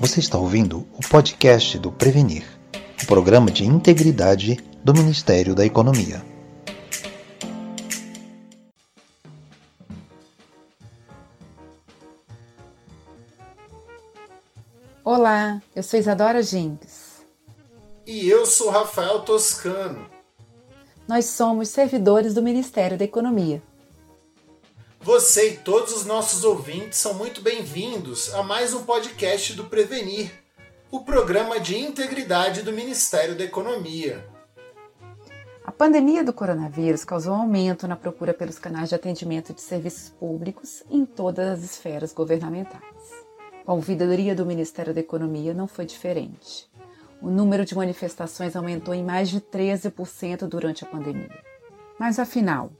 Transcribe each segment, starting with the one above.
Você está ouvindo o podcast do Prevenir, o programa de integridade do Ministério da Economia. Olá, eu sou Isadora Jinks. E eu sou Rafael Toscano. Nós somos servidores do Ministério da Economia. Você e todos os nossos ouvintes são muito bem-vindos a mais um podcast do Prevenir, o programa de integridade do Ministério da Economia. A pandemia do coronavírus causou um aumento na procura pelos canais de atendimento de serviços públicos em todas as esferas governamentais. A ouvidoria do Ministério da Economia não foi diferente. O número de manifestações aumentou em mais de 13% durante a pandemia. Mas afinal,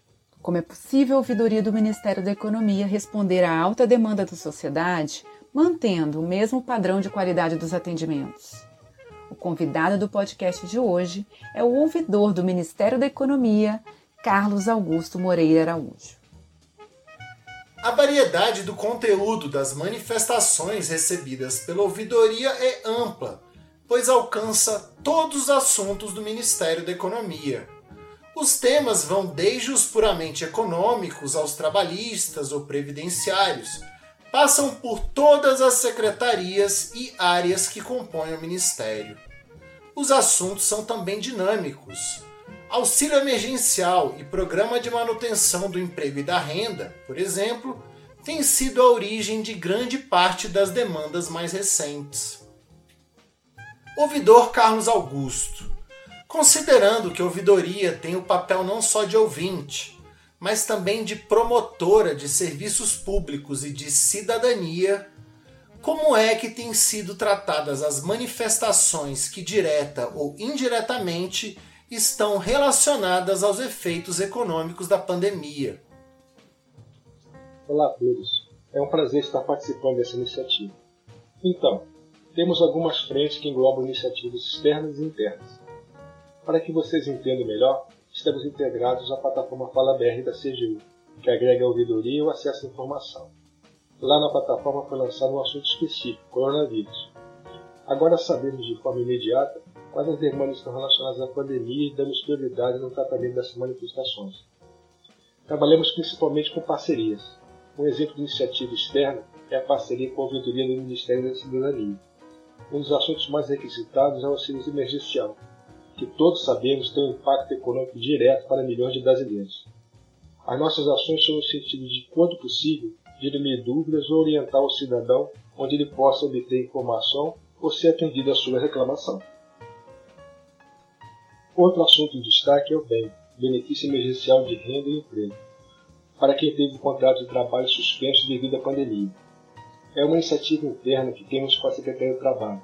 como é possível a ouvidoria do Ministério da Economia responder à alta demanda da sociedade, mantendo o mesmo padrão de qualidade dos atendimentos? O convidado do podcast de hoje é o ouvidor do Ministério da Economia, Carlos Augusto Moreira Araújo. A variedade do conteúdo das manifestações recebidas pela ouvidoria é ampla, pois alcança todos os assuntos do Ministério da Economia os temas vão desde os puramente econômicos aos trabalhistas ou previdenciários, passam por todas as secretarias e áreas que compõem o Ministério. Os assuntos são também dinâmicos. Auxílio emergencial e programa de manutenção do emprego e da renda, por exemplo, têm sido a origem de grande parte das demandas mais recentes. Ouvidor Carlos Augusto Considerando que a ouvidoria tem o papel não só de ouvinte, mas também de promotora de serviços públicos e de cidadania, como é que têm sido tratadas as manifestações que, direta ou indiretamente, estão relacionadas aos efeitos econômicos da pandemia? Olá a todos, é um prazer estar participando dessa iniciativa. Então, temos algumas frentes que englobam iniciativas externas e internas. Para que vocês entendam melhor, estamos integrados à plataforma Fala BR da CGU, que agrega a ouvidoria e o acesso à informação. Lá na plataforma foi lançado um assunto específico, coronavírus. Agora sabemos de forma imediata quais as demandas estão relacionadas à pandemia e damos prioridade no tratamento dessas manifestações. Trabalhamos principalmente com parcerias. Um exemplo de iniciativa externa é a parceria com a ouvidoria do Ministério da Cidadania. Um dos assuntos mais requisitados é o auxílio emergencial, que todos sabemos tem um impacto econômico direto para milhões de brasileiros. As nossas ações são no sentido de, quando possível, dirimir dúvidas ou orientar o cidadão onde ele possa obter informação ou ser atendido à sua reclamação. Outro assunto em destaque é o BEM, Benefício Emergencial de Renda e Emprego, para quem teve o contrato de trabalho suspenso devido à pandemia. É uma iniciativa interna que temos com a Secretaria do Trabalho,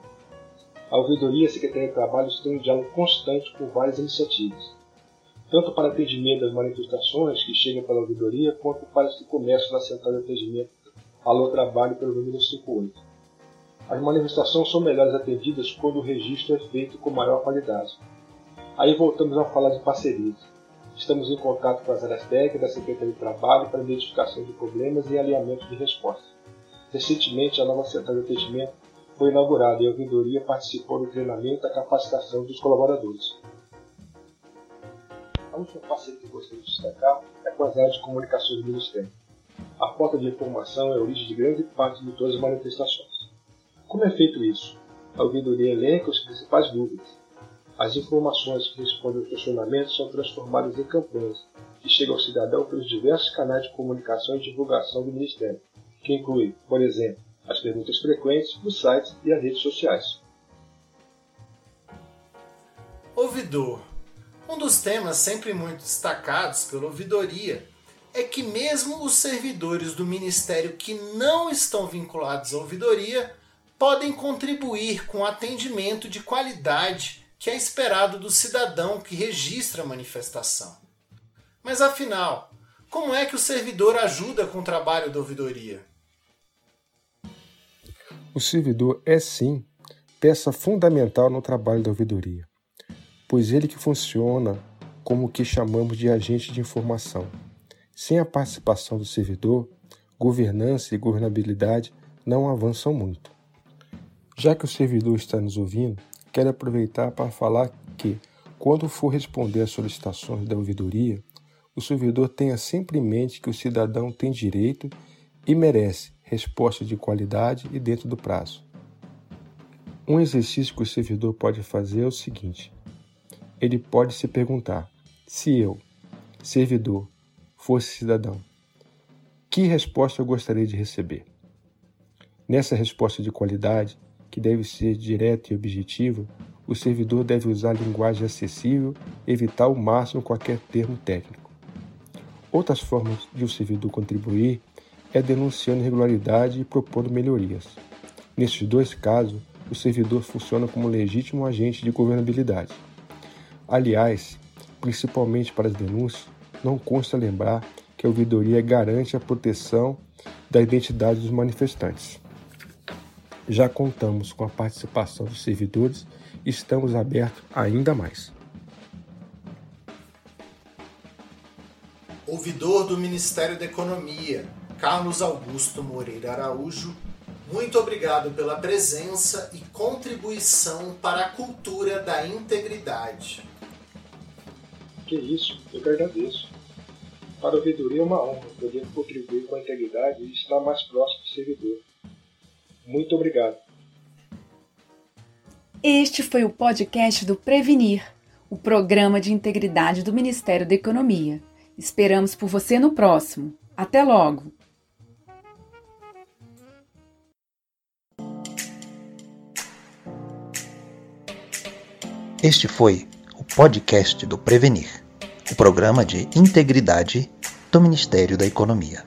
a ouvidoria e a Secretaria de Trabalho estão em diálogo constante com várias iniciativas, tanto para atendimento das manifestações que chegam pela ouvidoria, quanto para as que começam na central de atendimento Alô Trabalho pelo número 58. As manifestações são melhores atendidas quando o registro é feito com maior qualidade. Aí voltamos a falar de parcerias. Estamos em contato com as áreas técnicas da Secretaria de Trabalho para identificação de problemas e alinhamento de respostas. Recentemente, a nova central de atendimento foi inaugurado e a ouvidoria participou do treinamento e da capacitação dos colaboradores. A última parceria que gostaria de destacar é com as áreas de comunicação do Ministério. A porta de informação é a origem de grande parte de todas as manifestações. Como é feito isso? A ouvidoria elenca as principais dúvidas. As informações que respondem aos questionamentos são transformadas em campanhas que chegam ao cidadão pelos diversos canais de comunicação e divulgação do Ministério, que inclui, por exemplo, as perguntas frequentes, os sites e as redes sociais. Ouvidor. Um dos temas sempre muito destacados pela ouvidoria é que mesmo os servidores do ministério que não estão vinculados à ouvidoria podem contribuir com o atendimento de qualidade que é esperado do cidadão que registra a manifestação. Mas afinal, como é que o servidor ajuda com o trabalho da ouvidoria? O servidor é sim peça fundamental no trabalho da ouvidoria, pois ele que funciona como o que chamamos de agente de informação. Sem a participação do servidor, governança e governabilidade não avançam muito. Já que o servidor está nos ouvindo, quero aproveitar para falar que, quando for responder às solicitações da ouvidoria, o servidor tenha sempre em mente que o cidadão tem direito e merece resposta de qualidade e dentro do prazo. Um exercício que o servidor pode fazer é o seguinte: ele pode se perguntar: se eu, servidor, fosse cidadão, que resposta eu gostaria de receber? Nessa resposta de qualidade, que deve ser direta e objetiva, o servidor deve usar linguagem acessível evitar ao máximo qualquer termo técnico. Outras formas de o servidor contribuir é denunciando irregularidade e propondo melhorias. Nesses dois casos, o servidor funciona como legítimo agente de governabilidade. Aliás, principalmente para as denúncias, não consta lembrar que a ouvidoria garante a proteção da identidade dos manifestantes. Já contamos com a participação dos servidores e estamos abertos ainda mais. Ouvidor do Ministério da Economia, Carlos Augusto Moreira Araújo, muito obrigado pela presença e contribuição para a cultura da integridade. Que isso, eu que agradeço. Para a ouvidoria é uma honra poder contribuir com a integridade e estar mais próximo do servidor. Muito obrigado. Este foi o podcast do Prevenir, o programa de integridade do Ministério da Economia. Esperamos por você no próximo. Até logo! Este foi o podcast do Prevenir, o programa de integridade do Ministério da Economia.